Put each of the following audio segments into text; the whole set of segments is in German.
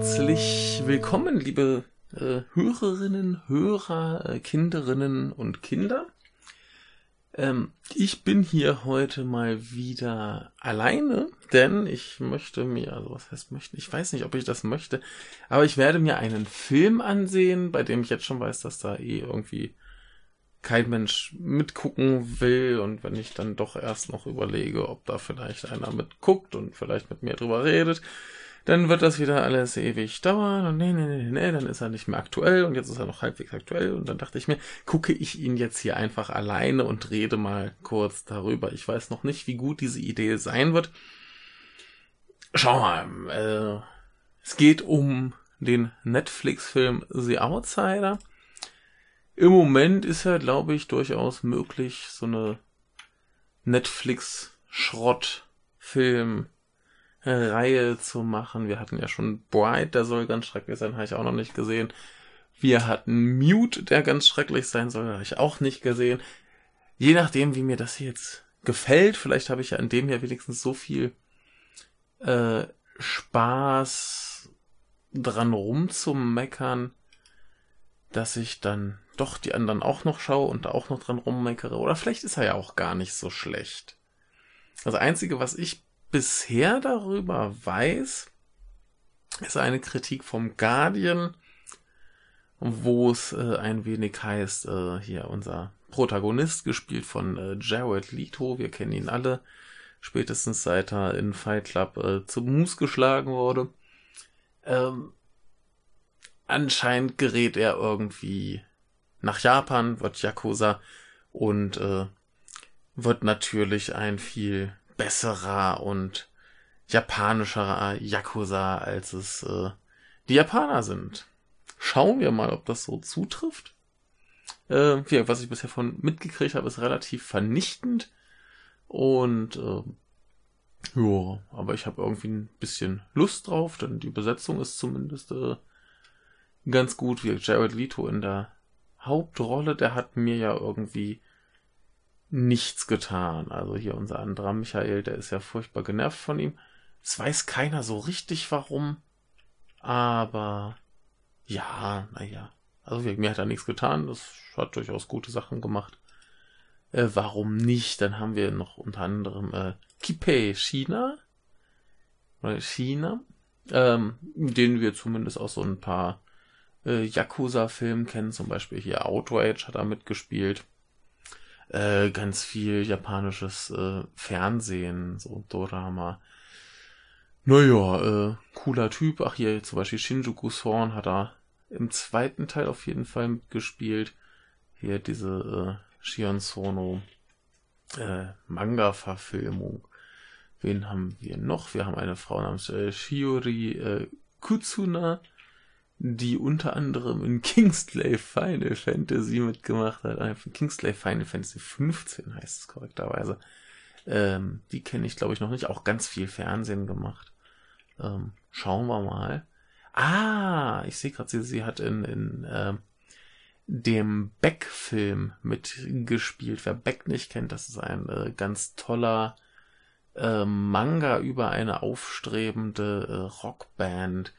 Herzlich willkommen, liebe äh, Hörerinnen, Hörer, äh, Kinderinnen und Kinder. Ähm, ich bin hier heute mal wieder alleine, denn ich möchte mir, also was heißt möchten, ich weiß nicht, ob ich das möchte, aber ich werde mir einen Film ansehen, bei dem ich jetzt schon weiß, dass da eh irgendwie kein Mensch mitgucken will und wenn ich dann doch erst noch überlege, ob da vielleicht einer mitguckt und vielleicht mit mir drüber redet, dann wird das wieder alles ewig dauern und nee, nee, nee, nee, dann ist er nicht mehr aktuell und jetzt ist er noch halbwegs aktuell und dann dachte ich mir, gucke ich ihn jetzt hier einfach alleine und rede mal kurz darüber. Ich weiß noch nicht, wie gut diese Idee sein wird. Schau mal, äh, es geht um den Netflix-Film The Outsider. Im Moment ist ja, glaube ich, durchaus möglich, so eine Netflix-Schrottfilm Reihe zu machen. Wir hatten ja schon Bright, der soll ganz schrecklich sein, habe ich auch noch nicht gesehen. Wir hatten Mute, der ganz schrecklich sein soll, habe ich auch nicht gesehen. Je nachdem, wie mir das hier jetzt gefällt, vielleicht habe ich ja an dem ja wenigstens so viel äh, Spaß dran rumzumeckern, dass ich dann doch die anderen auch noch schaue und da auch noch dran rummeckere. Oder vielleicht ist er ja auch gar nicht so schlecht. Das Einzige, was ich bisher darüber weiß, ist eine Kritik vom Guardian, wo es äh, ein wenig heißt, äh, hier unser Protagonist, gespielt von äh, Jared Leto, wir kennen ihn alle, spätestens seit er in Fight Club äh, zum Mus geschlagen wurde. Ähm, anscheinend gerät er irgendwie nach Japan, wird Yakuza und äh, wird natürlich ein viel besserer und japanischerer Yakuza, als es äh, die Japaner sind. Schauen wir mal, ob das so zutrifft. Äh, ja, was ich bisher von mitgekriegt habe, ist relativ vernichtend. Und äh, ja, aber ich habe irgendwie ein bisschen Lust drauf, denn die Besetzung ist zumindest äh, ganz gut. Wie Jared Leto in der Hauptrolle, der hat mir ja irgendwie nichts getan. Also hier unser anderer Michael, der ist ja furchtbar genervt von ihm. Es weiß keiner so richtig warum. Aber ja, naja. Also mir hat er nichts getan. Das hat durchaus gute Sachen gemacht. Äh, warum nicht? Dann haben wir noch unter anderem äh, Kipei China. Oder China. Ähm, den wir zumindest aus so ein paar äh, Yakuza-Filmen kennen. Zum Beispiel hier Outrage hat er mitgespielt äh, ganz viel japanisches äh, Fernsehen, so Dorama. Naja, äh, cooler Typ. Ach hier zum Beispiel Shinjuku Sworn hat er im zweiten Teil auf jeden Fall mitgespielt. Hier diese äh, Shion Sono äh, Manga-Verfilmung. Wen haben wir noch? Wir haben eine Frau namens äh, Shiori äh, Kutsuna die unter anderem in Kingslave Final Fantasy mitgemacht hat. Äh, Kingslave Final Fantasy 15 heißt es korrekterweise. Ähm, die kenne ich, glaube ich, noch nicht. Auch ganz viel Fernsehen gemacht. Ähm, schauen wir mal. Ah, ich sehe gerade, sie, sie hat in, in äh, dem Beck-Film mitgespielt. Wer Beck nicht kennt, das ist ein äh, ganz toller äh, Manga über eine aufstrebende äh, Rockband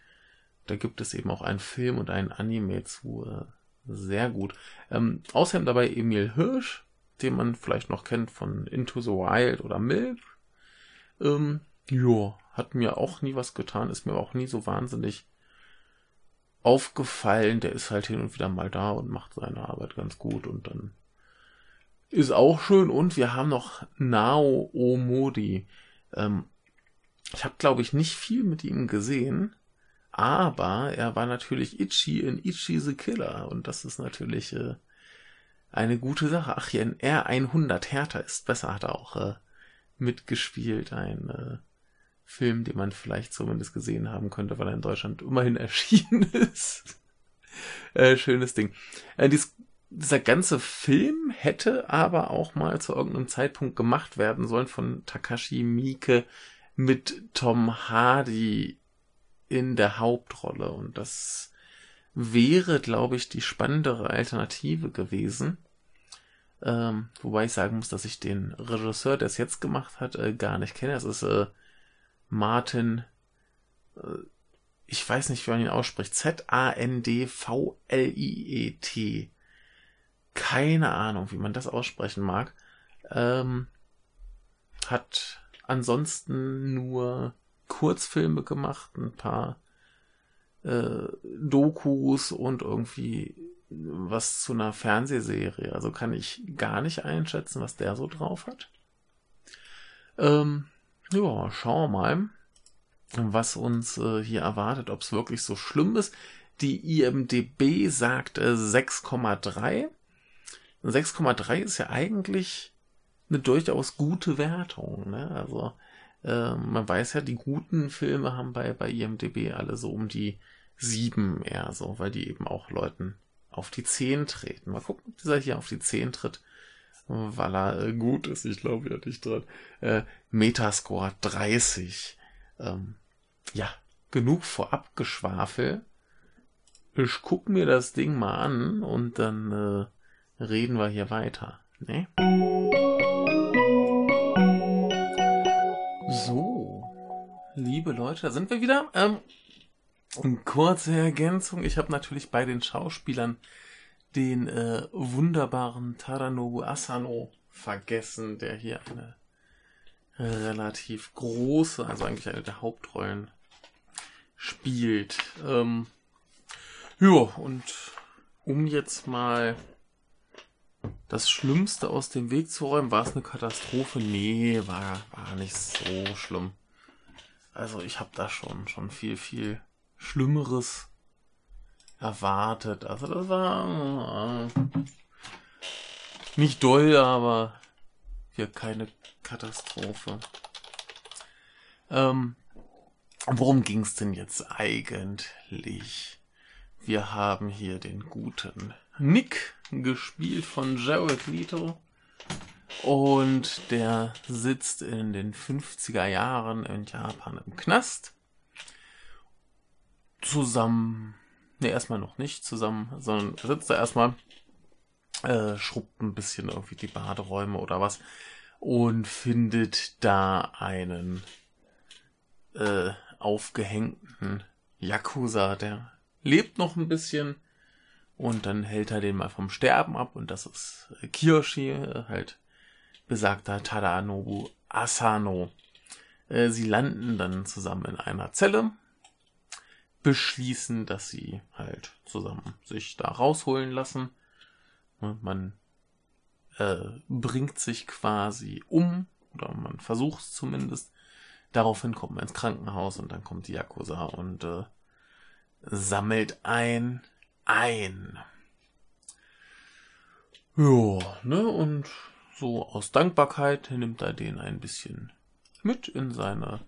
da gibt es eben auch einen Film und einen Anime zu. Äh, sehr gut. Ähm, außerdem dabei Emil Hirsch, den man vielleicht noch kennt von Into the Wild oder Milk. Ähm, ja, hat mir auch nie was getan, ist mir auch nie so wahnsinnig aufgefallen. Der ist halt hin und wieder mal da und macht seine Arbeit ganz gut und dann ist auch schön. Und wir haben noch Nao Omori. Ähm, ich habe, glaube ich, nicht viel mit ihm gesehen. Aber er war natürlich Itchy in Itchy the Killer und das ist natürlich äh, eine gute Sache. Ach, hier in R100 Härter ist besser hat er auch äh, mitgespielt. Ein äh, Film, den man vielleicht zumindest gesehen haben könnte, weil er in Deutschland immerhin erschienen ist. äh, schönes Ding. Äh, dies, dieser ganze Film hätte aber auch mal zu irgendeinem Zeitpunkt gemacht werden sollen von Takashi Miike mit Tom Hardy in der Hauptrolle. Und das wäre, glaube ich, die spannendere Alternative gewesen. Ähm, wobei ich sagen muss, dass ich den Regisseur, der es jetzt gemacht hat, äh, gar nicht kenne. Das ist äh, Martin. Äh, ich weiß nicht, wie man ihn ausspricht, Z-A-N-D-V-L-I-E-T. Keine Ahnung, wie man das aussprechen mag. Ähm, hat ansonsten nur Kurzfilme gemacht, ein paar äh, Dokus und irgendwie was zu einer Fernsehserie. Also kann ich gar nicht einschätzen, was der so drauf hat. Ähm, ja, schauen wir mal, was uns äh, hier erwartet, ob es wirklich so schlimm ist. Die IMDB sagt äh, 6,3. 6,3 ist ja eigentlich eine durchaus gute Wertung. Ne? Also äh, man weiß ja, die guten Filme haben bei, bei IMDB alle so um die 7 eher so, weil die eben auch Leuten auf die 10 treten. Mal gucken, ob dieser hier auf die 10 tritt, weil er äh, gut ist. Ich glaube ja nicht dran. Äh, Metascore 30. Ähm, ja, genug vorab Geschwafel. Ich guck mir das Ding mal an und dann äh, reden wir hier weiter. Ne? Liebe Leute, da sind wir wieder. Ähm, kurze Ergänzung. Ich habe natürlich bei den Schauspielern den äh, wunderbaren Taranobu Asano vergessen, der hier eine relativ große, also eigentlich eine der Hauptrollen spielt. Ähm, ja, und um jetzt mal das Schlimmste aus dem Weg zu räumen, war es eine Katastrophe? Nee, war, war nicht so schlimm. Also ich habe da schon, schon viel, viel Schlimmeres erwartet. Also das war äh, nicht doll, aber hier keine Katastrophe. Ähm, worum ging's denn jetzt eigentlich? Wir haben hier den guten Nick, gespielt von Jared Leto. Und der sitzt in den 50er Jahren in Japan im Knast. Zusammen, ne, erstmal noch nicht zusammen, sondern sitzt da erstmal, äh, schrubbt ein bisschen irgendwie die Baderäume oder was und findet da einen äh, aufgehängten Yakuza, der lebt noch ein bisschen und dann hält er den mal vom Sterben ab und das ist Kiyoshi, äh, halt besagter Tadanobu Asano. Äh, sie landen dann zusammen in einer Zelle, beschließen, dass sie halt zusammen sich da rausholen lassen. Man äh, bringt sich quasi um, oder man versucht es zumindest. Daraufhin kommt man ins Krankenhaus und dann kommt die Yakuza und äh, sammelt ein, ein. Ja, ne, und so aus Dankbarkeit nimmt er den ein bisschen mit in seine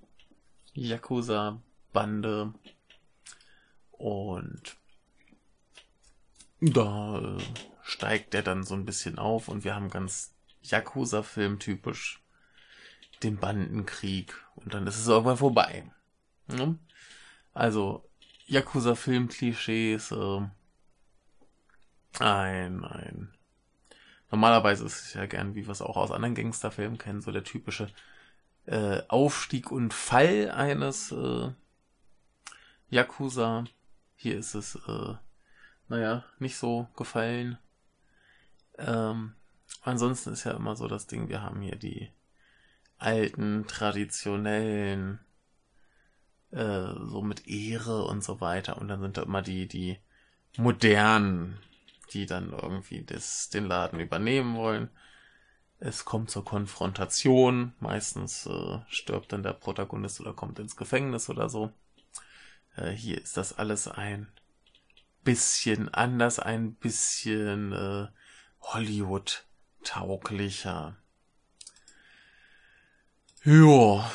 Yakuza-Bande. Und da äh, steigt er dann so ein bisschen auf und wir haben ganz Yakuza-Film typisch den Bandenkrieg und dann ist es irgendwann vorbei. Ne? Also Yakuza-Film-Klischees, äh, ein, ein. Normalerweise ist es ja gern, wie wir es auch aus anderen Gangsterfilmen kennen, so der typische äh, Aufstieg und Fall eines äh, Yakuza. Hier ist es, äh, naja, nicht so gefallen. Ähm, ansonsten ist ja immer so das Ding, wir haben hier die alten, traditionellen, äh, so mit Ehre und so weiter. Und dann sind da immer die, die modernen die dann irgendwie das, den Laden übernehmen wollen. Es kommt zur Konfrontation. Meistens äh, stirbt dann der Protagonist oder kommt ins Gefängnis oder so. Äh, hier ist das alles ein bisschen anders, ein bisschen äh, Hollywood-tauglicher. Ja,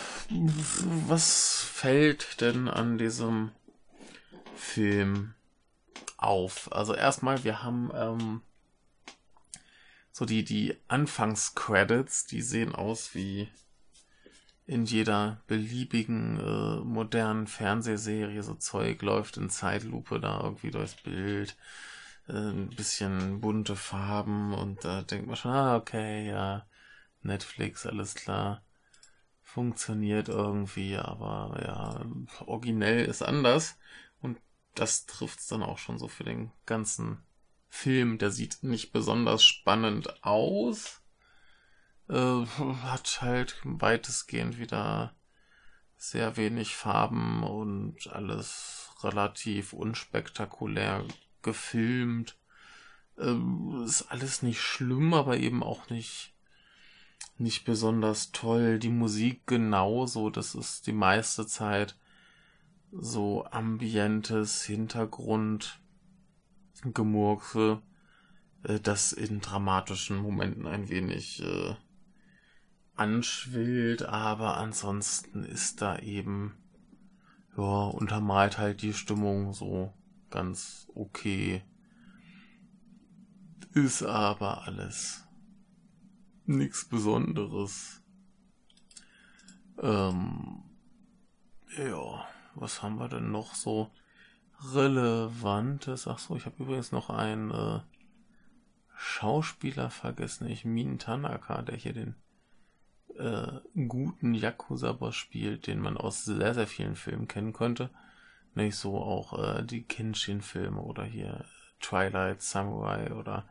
was fällt denn an diesem Film auf. Also erstmal, wir haben ähm, so die, die Anfangscredits, die sehen aus wie in jeder beliebigen äh, modernen Fernsehserie. So Zeug läuft in Zeitlupe da irgendwie durchs Bild. Äh, ein bisschen bunte Farben und da denkt man schon, ah, okay, ja, Netflix, alles klar. funktioniert irgendwie, aber ja, originell ist anders. Das trifft es dann auch schon so für den ganzen Film. Der sieht nicht besonders spannend aus. Äh, hat halt weitestgehend wieder sehr wenig Farben und alles relativ unspektakulär gefilmt. Ähm, ist alles nicht schlimm, aber eben auch nicht nicht besonders toll. Die Musik genauso, das ist die meiste Zeit so ambientes Hintergrund Gemurkse, äh, das in dramatischen Momenten ein wenig äh, anschwillt, aber ansonsten ist da eben ja untermalt halt die Stimmung so ganz okay. Ist aber alles nichts Besonderes. Ähm, ja, was haben wir denn noch so Relevantes? Ach so, ich habe übrigens noch einen äh, Schauspieler vergessen, ich Min Tanaka, der hier den äh, guten Yakuza-Boss spielt, den man aus sehr, sehr vielen Filmen kennen könnte. Nicht so auch äh, die Kenshin-Filme oder hier Twilight Samurai oder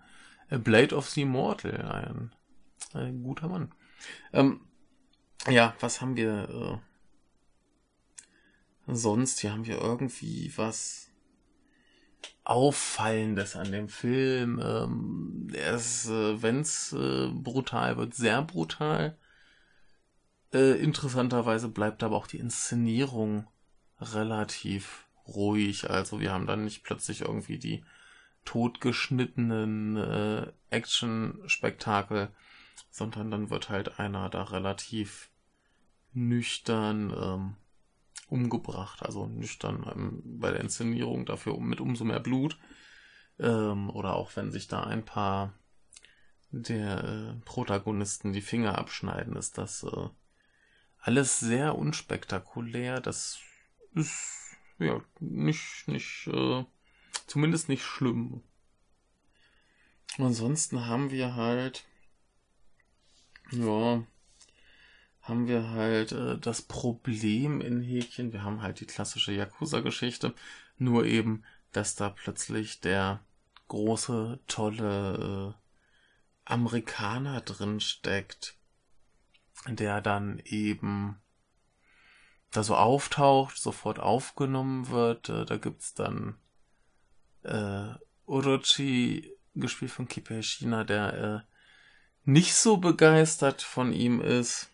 A Blade of the Immortal, ein ein guter Mann. Ähm, ja, was haben wir äh, sonst? Hier haben wir irgendwie was Auffallendes an dem Film. Ähm, er ist, äh, wenn es äh, brutal wird, sehr brutal. Äh, interessanterweise bleibt aber auch die Inszenierung relativ ruhig. Also wir haben dann nicht plötzlich irgendwie die totgeschnittenen äh, Action-Spektakel, sondern dann wird halt einer da relativ nüchtern ähm, umgebracht, also nüchtern ähm, bei der Inszenierung dafür mit umso mehr Blut. Ähm, oder auch wenn sich da ein paar der äh, Protagonisten die Finger abschneiden, ist das äh, alles sehr unspektakulär. Das ist ja nicht, nicht, äh, zumindest nicht schlimm. Ansonsten haben wir halt ja, haben wir halt äh, das Problem in Häkchen. Wir haben halt die klassische Yakuza-Geschichte. Nur eben, dass da plötzlich der große, tolle äh, Amerikaner drin steckt, der dann eben da so auftaucht, sofort aufgenommen wird. Äh, da gibt's dann äh, Orochi, gespielt von Kipe China, der äh, nicht so begeistert von ihm ist.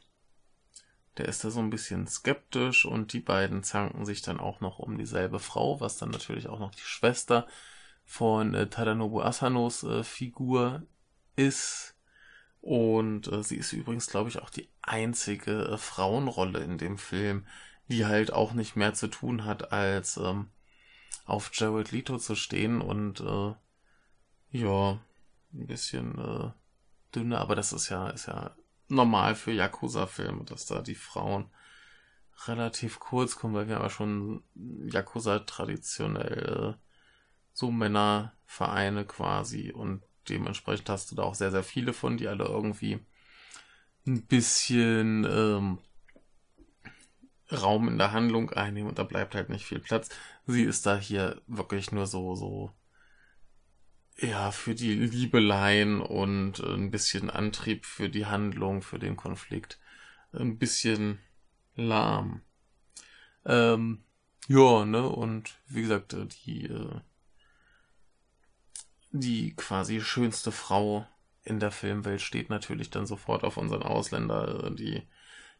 Der ist da so ein bisschen skeptisch und die beiden zanken sich dann auch noch um dieselbe Frau, was dann natürlich auch noch die Schwester von äh, Tadanobu Asanos äh, Figur ist. Und äh, sie ist übrigens, glaube ich, auch die einzige äh, Frauenrolle in dem Film, die halt auch nicht mehr zu tun hat, als ähm, auf Jared Leto zu stehen und äh, ja, ein bisschen äh, dünne, aber das ist ja, ist ja normal für Yakuza-Filme, dass da die Frauen relativ kurz kommen, weil wir aber schon Yakuza traditionell so Männervereine quasi und dementsprechend hast du da auch sehr, sehr viele von, die alle irgendwie ein bisschen ähm, Raum in der Handlung einnehmen und da bleibt halt nicht viel Platz. Sie ist da hier wirklich nur so, so ja, für die Liebeleien und ein bisschen Antrieb für die Handlung, für den Konflikt. Ein bisschen lahm. Ähm, ja, ne, und wie gesagt, äh, die, äh, die quasi schönste Frau in der Filmwelt steht natürlich dann sofort auf unseren Ausländer. Die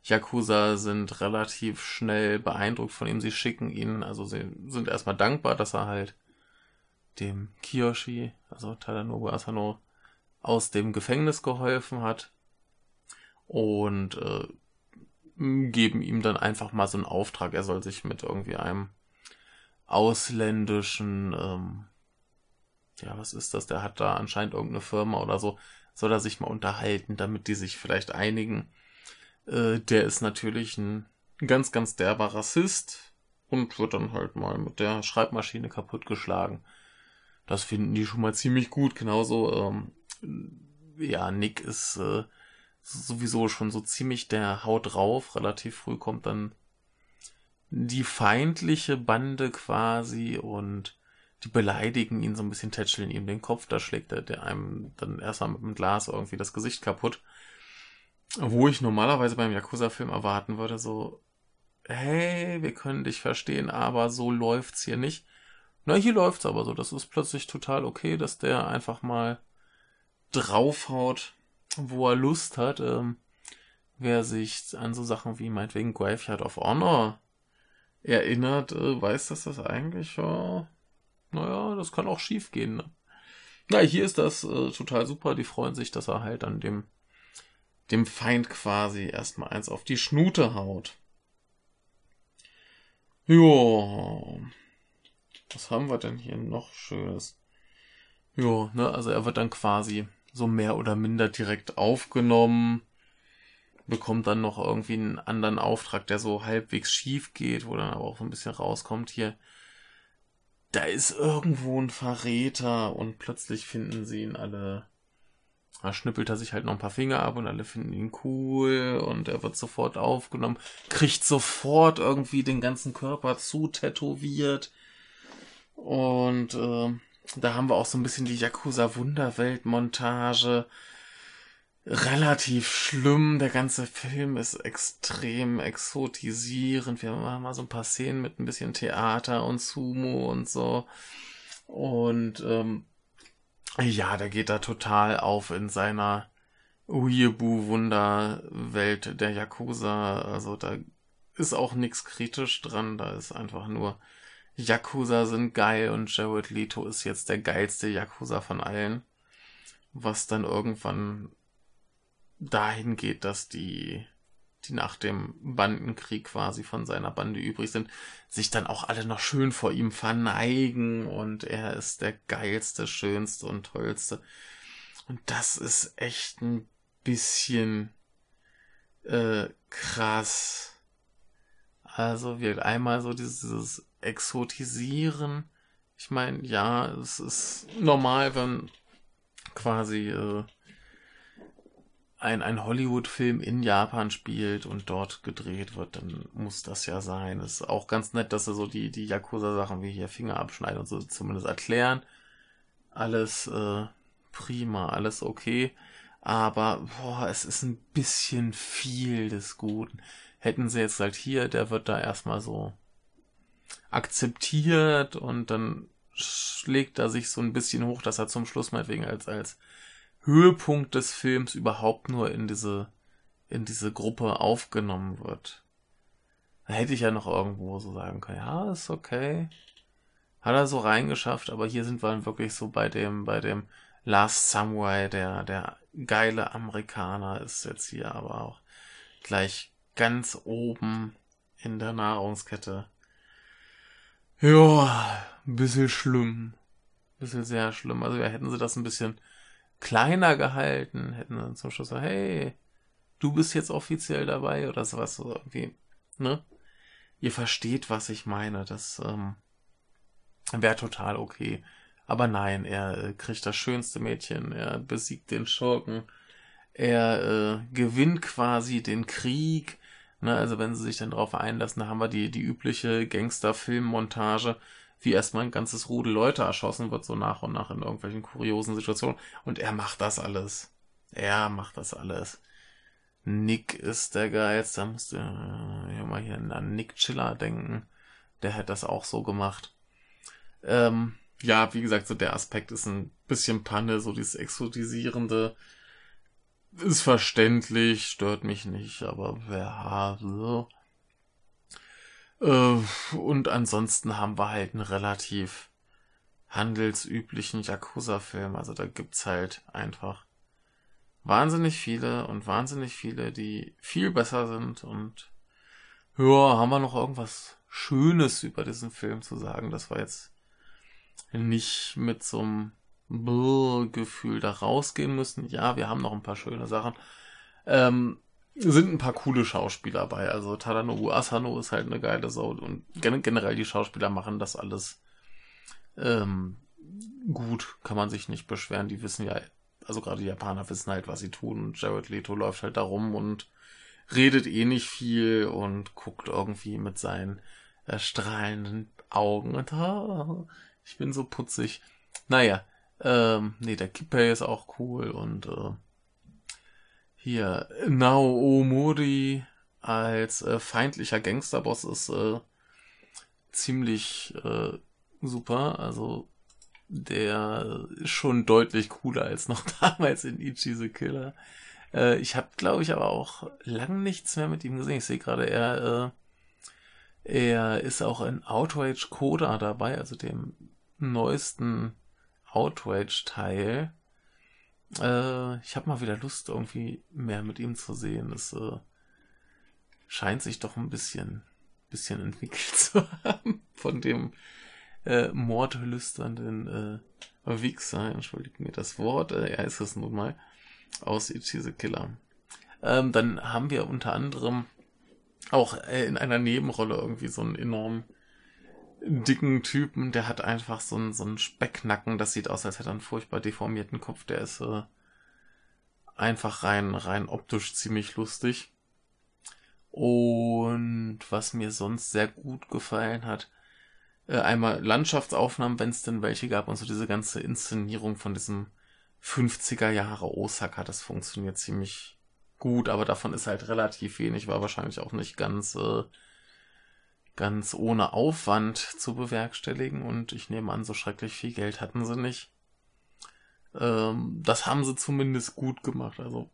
Yakuza sind relativ schnell beeindruckt von ihm. Sie schicken ihn, also sie sind erstmal dankbar, dass er halt dem Kiyoshi, also Tadanobu Asano, aus dem Gefängnis geholfen hat und äh, geben ihm dann einfach mal so einen Auftrag, er soll sich mit irgendwie einem ausländischen, ähm, ja, was ist das? Der hat da anscheinend irgendeine Firma oder so, soll er sich mal unterhalten, damit die sich vielleicht einigen. Äh, der ist natürlich ein ganz, ganz derber Rassist und wird dann halt mal mit der Schreibmaschine kaputtgeschlagen. Das finden die schon mal ziemlich gut. Genauso, ähm, ja, Nick ist äh, sowieso schon so ziemlich der Haut drauf. Relativ früh kommt dann die feindliche Bande quasi und die beleidigen ihn so ein bisschen, tätscheln ihm den Kopf, da schlägt er der einem dann erstmal mit dem Glas irgendwie das Gesicht kaputt. Wo ich normalerweise beim Yakuza-Film erwarten würde, so, hey, wir können dich verstehen, aber so läuft's hier nicht. Na, hier läuft's aber so. Das ist plötzlich total okay, dass der einfach mal draufhaut, wo er Lust hat. Ähm, wer sich an so Sachen wie meinetwegen Graveyard of Honor erinnert, äh, weiß, dass das eigentlich, äh, naja, das kann auch schief gehen. Ne? Na, hier ist das äh, total super. Die freuen sich, dass er halt an dem, dem Feind quasi erstmal eins auf die Schnute haut. Ja. Was haben wir denn hier noch Schönes? Ja, ne, also er wird dann quasi so mehr oder minder direkt aufgenommen, bekommt dann noch irgendwie einen anderen Auftrag, der so halbwegs schief geht, wo dann aber auch so ein bisschen rauskommt hier. Da ist irgendwo ein Verräter und plötzlich finden sie ihn alle. Da schnippelt er sich halt noch ein paar Finger ab und alle finden ihn cool und er wird sofort aufgenommen, kriegt sofort irgendwie den ganzen Körper zu tätowiert und äh, da haben wir auch so ein bisschen die Yakuza Wunderwelt Montage. Relativ schlimm. Der ganze Film ist extrem exotisierend. Wir machen mal so ein paar Szenen mit ein bisschen Theater und Sumo und so. Und ähm, ja, der geht da total auf in seiner Uyebu-Wunderwelt der Yakuza. Also da ist auch nichts kritisch dran. Da ist einfach nur Yakuza sind geil und Jared Leto ist jetzt der geilste Yakuza von allen. Was dann irgendwann dahin geht, dass die, die nach dem Bandenkrieg quasi von seiner Bande übrig sind, sich dann auch alle noch schön vor ihm verneigen und er ist der geilste, schönste und tollste. Und das ist echt ein bisschen äh, krass. Also wir einmal so dieses exotisieren. Ich meine, ja, es ist normal, wenn quasi äh, ein, ein Hollywood-Film in Japan spielt und dort gedreht wird, dann muss das ja sein. Es ist auch ganz nett, dass sie so die, die Yakuza-Sachen wie hier Finger abschneiden und so zumindest erklären. Alles äh, prima, alles okay. Aber boah, es ist ein bisschen viel des Guten. Hätten sie jetzt halt hier, der wird da erstmal so akzeptiert und dann schlägt er sich so ein bisschen hoch, dass er zum Schluss meinetwegen als, als Höhepunkt des Films überhaupt nur in diese, in diese Gruppe aufgenommen wird. Da hätte ich ja noch irgendwo so sagen können, ja, ist okay. Hat er so reingeschafft, aber hier sind wir dann wirklich so bei dem, bei dem Last Samurai, der, der geile Amerikaner ist jetzt hier aber auch gleich ganz oben in der Nahrungskette. Ja, ein bisschen schlimm. Ein bisschen sehr schlimm. Also ja, hätten sie das ein bisschen kleiner gehalten, hätten dann zum Schluss so, hey, du bist jetzt offiziell dabei oder sowas, so irgendwie, ne? Ihr versteht, was ich meine. Das ähm, wäre total okay. Aber nein, er äh, kriegt das schönste Mädchen, er besiegt den Schurken, er äh, gewinnt quasi den Krieg, Ne, also wenn sie sich dann darauf einlassen, da haben wir die, die übliche Gangster-Film-Montage, wie erstmal ein ganzes Rudel Leute erschossen wird, so nach und nach in irgendwelchen kuriosen Situationen. Und er macht das alles. Er macht das alles. Nick ist der geilste. Da musst du äh, mal hier an Nick Chiller denken. Der hätte das auch so gemacht. Ähm, ja, wie gesagt, so der Aspekt ist ein bisschen Panne, so dieses exotisierende ist verständlich, stört mich nicht, aber wer so. Äh, und ansonsten haben wir halt einen relativ handelsüblichen Yakuza-Film. Also da gibt's halt einfach wahnsinnig viele und wahnsinnig viele, die viel besser sind. Und ja, haben wir noch irgendwas Schönes über diesen Film zu sagen, dass wir jetzt nicht mit so einem Gefühl da rausgehen müssen. Ja, wir haben noch ein paar schöne Sachen. Ähm, sind ein paar coole Schauspieler bei. Also Tadanobu Asano ist halt eine geile Sau und generell die Schauspieler machen das alles ähm, gut, kann man sich nicht beschweren. Die wissen ja also gerade die Japaner wissen halt, was sie tun. Und Jared Leto läuft halt da rum und redet eh nicht viel und guckt irgendwie mit seinen äh, strahlenden Augen und oh, ich bin so putzig. Naja, ähm, nee, der Kippei ist auch cool und äh, hier Nao Mori als äh, feindlicher Gangsterboss ist äh, ziemlich äh, super. Also der ist schon deutlich cooler als noch damals in Ichi the Killer. Äh, ich habe, glaube ich, aber auch lang nichts mehr mit ihm gesehen. Ich sehe gerade, er, äh, er ist auch in Outrage Coda dabei, also dem neuesten Outrage-Teil. Äh, ich habe mal wieder Lust, irgendwie mehr mit ihm zu sehen. Es äh, scheint sich doch ein bisschen, bisschen entwickelt zu haben von dem äh, mordlüsternden äh, Wichser, entschuldigt mir das Wort, äh, er ist es nun mal, aus Ichi the Killer. Ähm, dann haben wir unter anderem auch äh, in einer Nebenrolle irgendwie so einen enorm dicken Typen, der hat einfach so einen, so einen Specknacken, das sieht aus, als hätte er einen furchtbar deformierten Kopf, der ist äh, einfach rein, rein optisch ziemlich lustig. Und was mir sonst sehr gut gefallen hat, äh, einmal Landschaftsaufnahmen, wenn es denn welche gab, und so diese ganze Inszenierung von diesem 50er Jahre Osaka, das funktioniert ziemlich gut, aber davon ist halt relativ wenig, war wahrscheinlich auch nicht ganz, äh, ganz ohne Aufwand zu bewerkstelligen und ich nehme an, so schrecklich viel Geld hatten sie nicht. Ähm, das haben sie zumindest gut gemacht, also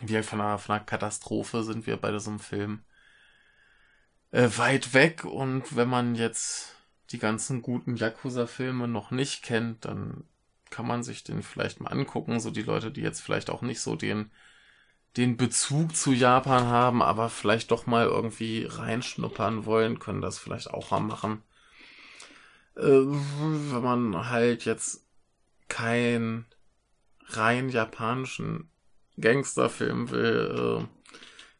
wie von einer, von einer Katastrophe sind wir bei diesem Film äh, weit weg und wenn man jetzt die ganzen guten Yakuza-Filme noch nicht kennt, dann kann man sich den vielleicht mal angucken. So die Leute, die jetzt vielleicht auch nicht so den, den Bezug zu Japan haben, aber vielleicht doch mal irgendwie reinschnuppern wollen, können das vielleicht auch mal machen. Äh, wenn man halt jetzt kein rein japanischen Gangsterfilm will, äh,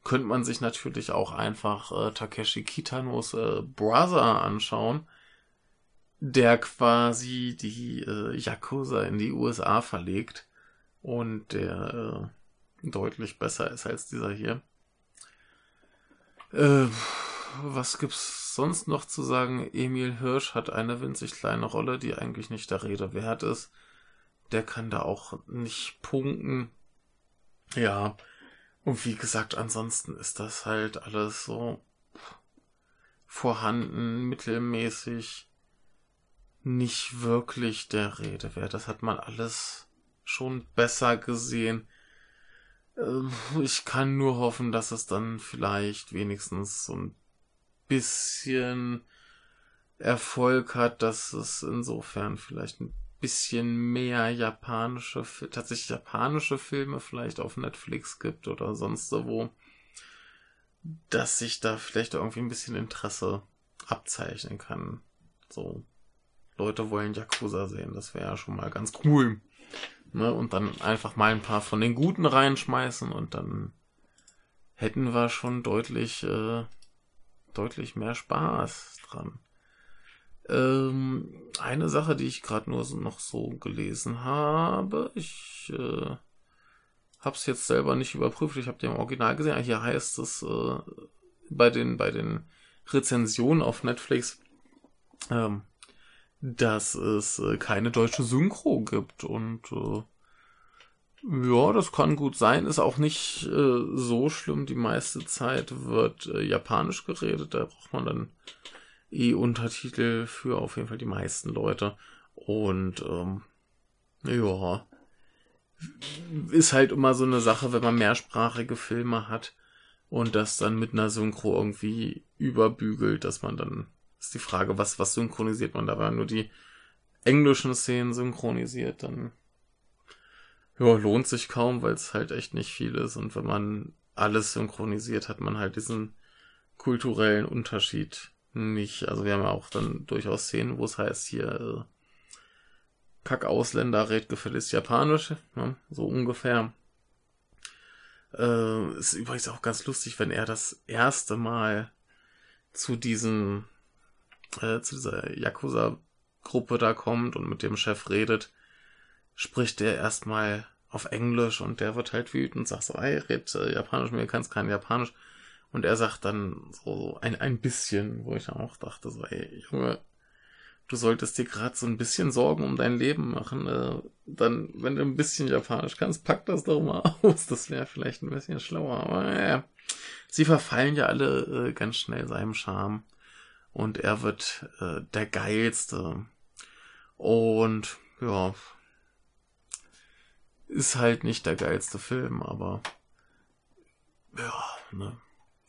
könnte man sich natürlich auch einfach äh, Takeshi Kitanos äh, Brother anschauen der quasi die äh, Yakuza in die USA verlegt und der äh, deutlich besser ist als dieser hier. Äh, was gibt's sonst noch zu sagen? Emil Hirsch hat eine winzig kleine Rolle, die eigentlich nicht der Rede wert ist. Der kann da auch nicht punkten. Ja. Und wie gesagt, ansonsten ist das halt alles so vorhanden, mittelmäßig nicht wirklich der Rede wert. Das hat man alles schon besser gesehen. Ähm, ich kann nur hoffen, dass es dann vielleicht wenigstens so ein bisschen Erfolg hat, dass es insofern vielleicht ein bisschen mehr japanische, tatsächlich japanische Filme vielleicht auf Netflix gibt oder sonst wo, dass sich da vielleicht irgendwie ein bisschen Interesse abzeichnen kann. So Leute wollen Yakuza sehen. Das wäre ja schon mal ganz cool. Ne? Und dann einfach mal ein paar von den Guten reinschmeißen und dann hätten wir schon deutlich, äh, deutlich mehr Spaß dran. Ähm, eine Sache, die ich gerade nur so, noch so gelesen habe, ich äh, habe es jetzt selber nicht überprüft, ich habe den Original gesehen. Hier heißt es äh, bei den bei den Rezensionen auf Netflix, ähm, dass es äh, keine deutsche Synchro gibt und äh, ja, das kann gut sein, ist auch nicht äh, so schlimm. Die meiste Zeit wird äh, Japanisch geredet, da braucht man dann eh Untertitel für auf jeden Fall die meisten Leute. Und ähm, ja, ist halt immer so eine Sache, wenn man mehrsprachige Filme hat und das dann mit einer Synchro irgendwie überbügelt, dass man dann ist die Frage, was, was synchronisiert man da? Wenn nur die englischen Szenen synchronisiert, dann ja, lohnt sich kaum, weil es halt echt nicht viel ist. Und wenn man alles synchronisiert, hat man halt diesen kulturellen Unterschied nicht. Also wir haben ja auch dann durchaus Szenen, wo es heißt hier, äh, Kack-Ausländer redet gefälligst Japanisch, ne? so ungefähr. Äh, ist übrigens auch ganz lustig, wenn er das erste Mal zu diesem äh, zu dieser Yakuza-Gruppe da kommt und mit dem Chef redet, spricht er erstmal auf Englisch und der wird halt wütend, sagt so, ey, red äh, Japanisch, mir kannst kein Japanisch. Und er sagt dann so ein, ein bisschen, wo ich dann auch dachte, so, ey, Junge, du solltest dir gerade so ein bisschen Sorgen um dein Leben machen. Äh, dann, wenn du ein bisschen Japanisch kannst, pack das doch mal aus. Das wäre vielleicht ein bisschen schlauer. Aber äh, sie verfallen ja alle äh, ganz schnell seinem Charme. Und er wird äh, der Geilste. Und ja, ist halt nicht der geilste Film, aber ja, ne.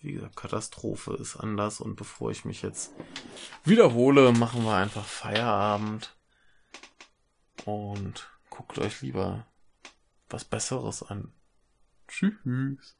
Wie gesagt, Katastrophe ist anders und bevor ich mich jetzt wiederhole, machen wir einfach Feierabend und guckt euch lieber was Besseres an. Tschüss.